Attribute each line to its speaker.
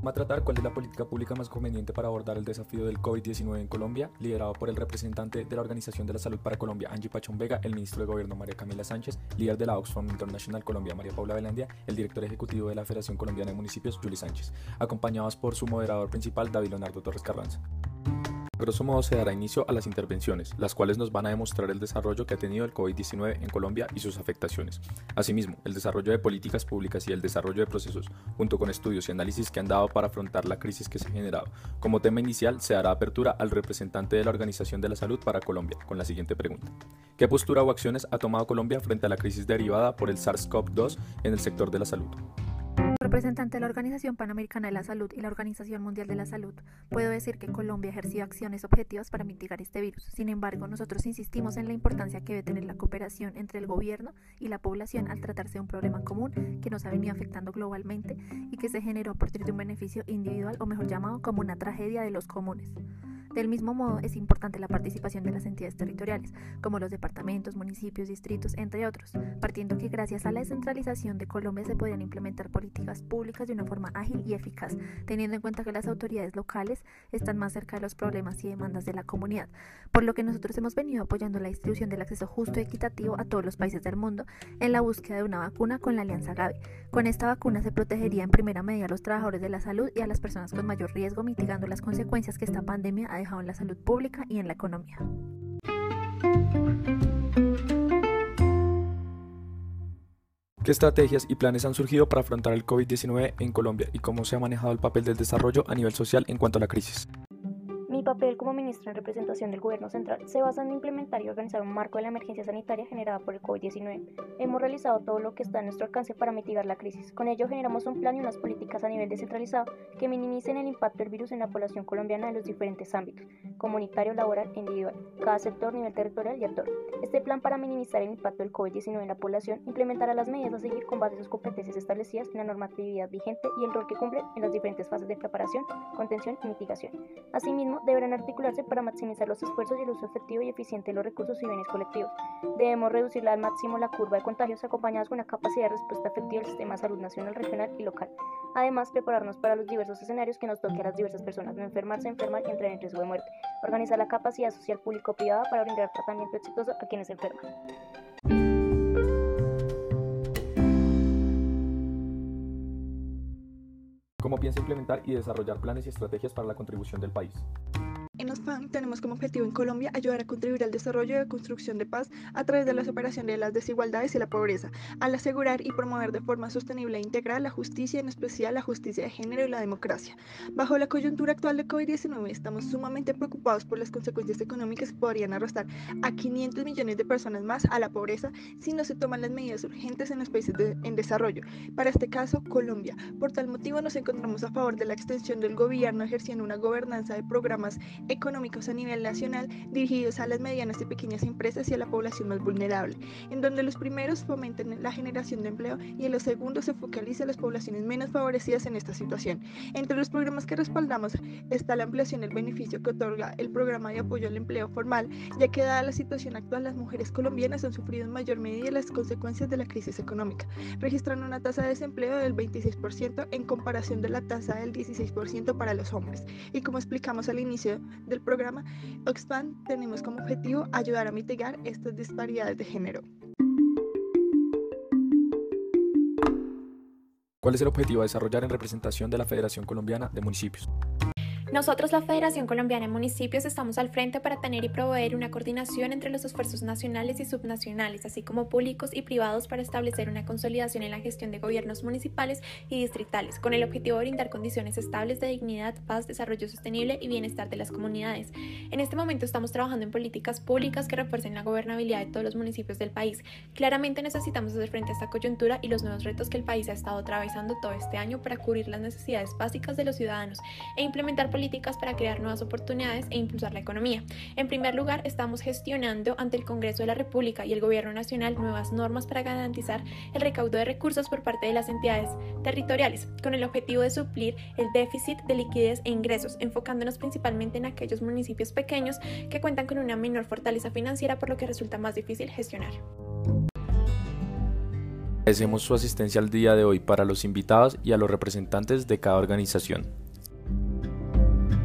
Speaker 1: Vamos a tratar cuál es la política pública más conveniente para abordar el desafío del COVID-19 en Colombia, liderado por el representante de la Organización de la Salud para Colombia, Angie Pachón Vega, el ministro de Gobierno, María Camila Sánchez, líder de la Oxfam International Colombia, María Paula Velandia, el director ejecutivo de la Federación Colombiana de Municipios, Juli Sánchez, acompañados por su moderador principal, David Leonardo Torres Carranza grosso modo se dará inicio a las intervenciones, las cuales nos van a demostrar el desarrollo que ha tenido el COVID-19 en Colombia y sus afectaciones. Asimismo, el desarrollo de políticas públicas y el desarrollo de procesos, junto con estudios y análisis que han dado para afrontar la crisis que se ha generado. Como tema inicial, se dará apertura al representante de la Organización de la Salud para Colombia, con la siguiente pregunta. ¿Qué postura o acciones ha tomado Colombia frente a la crisis derivada por el SARS-CoV-2 en el sector de la salud?
Speaker 2: Representante de la Organización Panamericana de la Salud y la Organización Mundial de la Salud, puedo decir que Colombia ha ejercido acciones objetivas para mitigar este virus. Sin embargo, nosotros insistimos en la importancia que debe tener la cooperación entre el gobierno y la población al tratarse de un problema común que nos ha venido afectando globalmente y que se generó a partir de un beneficio individual o mejor llamado como una tragedia de los comunes. Del mismo modo, es importante la participación de las entidades territoriales, como los departamentos, municipios, distritos, entre otros, partiendo que gracias a la descentralización de Colombia se pueden implementar políticas públicas de una forma ágil y eficaz, teniendo en cuenta que las autoridades locales están más cerca de los problemas y demandas de la comunidad, por lo que nosotros hemos venido apoyando la distribución del acceso justo y equitativo a todos los países del mundo en la búsqueda de una vacuna con la Alianza Gavi. Con esta vacuna se protegería en primera medida a los trabajadores de la salud y a las personas con mayor riesgo, mitigando las consecuencias que esta pandemia ha dejado en la salud pública y en la economía.
Speaker 1: ¿Qué estrategias y planes han surgido para afrontar el COVID-19 en Colombia y cómo se ha manejado el papel del desarrollo a nivel social en cuanto a la crisis?
Speaker 3: Papel como ministro en representación del Gobierno Central se basa en implementar y organizar un marco de la emergencia sanitaria generada por el COVID-19. Hemos realizado todo lo que está a nuestro alcance para mitigar la crisis. Con ello generamos un plan y unas políticas a nivel descentralizado que minimicen el impacto del virus en la población colombiana en los diferentes ámbitos, comunitario, laboral e individual, cada sector, nivel territorial y actor. Este plan para minimizar el impacto del COVID-19 en la población implementará las medidas a seguir con base a sus competencias establecidas en la normatividad vigente y el rol que cumple en las diferentes fases de preparación, contención y mitigación. Asimismo, deberán articularse para maximizar los esfuerzos y el uso efectivo y eficiente de los recursos y bienes colectivos. Debemos reducir al máximo la curva de contagios acompañados con una capacidad de respuesta efectiva del sistema de salud nacional, regional y local. Además, prepararnos para los diversos escenarios que nos toque a las diversas personas, no enfermarse, enfermar y entrar en riesgo de muerte. Organizar la capacidad social público-privada para brindar tratamiento exitoso a quienes enferman.
Speaker 1: ¿Cómo piensa implementar y desarrollar planes y estrategias para la contribución del país?
Speaker 4: OSPAN tenemos como objetivo en Colombia ayudar a contribuir al desarrollo y la construcción de paz a través de la superación de las desigualdades y la pobreza, al asegurar y promover de forma sostenible e integral la justicia, en especial la justicia de género y la democracia. Bajo la coyuntura actual de COVID-19 estamos sumamente preocupados por las consecuencias económicas que podrían arrastrar a 500 millones de personas más a la pobreza si no se toman las medidas urgentes en los países en desarrollo, para este caso Colombia. Por tal motivo nos encontramos a favor de la extensión del gobierno ejerciendo una gobernanza de programas económicos a nivel nacional dirigidos a las medianas y pequeñas empresas y a la población más vulnerable, en donde los primeros fomenten la generación de empleo y en los segundos se focaliza a las poblaciones menos favorecidas en esta situación. Entre los programas que respaldamos está la ampliación del beneficio que otorga el programa de apoyo al empleo formal, ya que dada la situación actual las mujeres colombianas han sufrido en mayor medida las consecuencias de la crisis económica, registrando una tasa de desempleo del 26% en comparación de la tasa del 16% para los hombres. Y como explicamos al inicio del programa Oxfam tenemos como objetivo ayudar a mitigar estas disparidades de género.
Speaker 1: ¿Cuál es el objetivo a desarrollar en representación de la Federación Colombiana de Municipios?
Speaker 5: Nosotros, la Federación Colombiana de Municipios, estamos al frente para tener y proveer una coordinación entre los esfuerzos nacionales y subnacionales, así como públicos y privados, para establecer una consolidación en la gestión de gobiernos municipales y distritales, con el objetivo de brindar condiciones estables de dignidad, paz, desarrollo sostenible y bienestar de las comunidades. En este momento estamos trabajando en políticas públicas que refuercen la gobernabilidad de todos los municipios del país. Claramente necesitamos hacer frente a esta coyuntura y los nuevos retos que el país ha estado atravesando todo este año para cubrir las necesidades básicas de los ciudadanos e implementar políticas políticas para crear nuevas oportunidades e impulsar la economía. En primer lugar, estamos gestionando ante el Congreso de la República y el Gobierno Nacional nuevas normas para garantizar el recaudo de recursos por parte de las entidades territoriales, con el objetivo de suplir el déficit de liquidez e ingresos, enfocándonos principalmente en aquellos municipios pequeños que cuentan con una menor fortaleza financiera, por lo que resulta más difícil gestionar.
Speaker 1: Agradecemos su asistencia al día de hoy para los invitados y a los representantes de cada organización.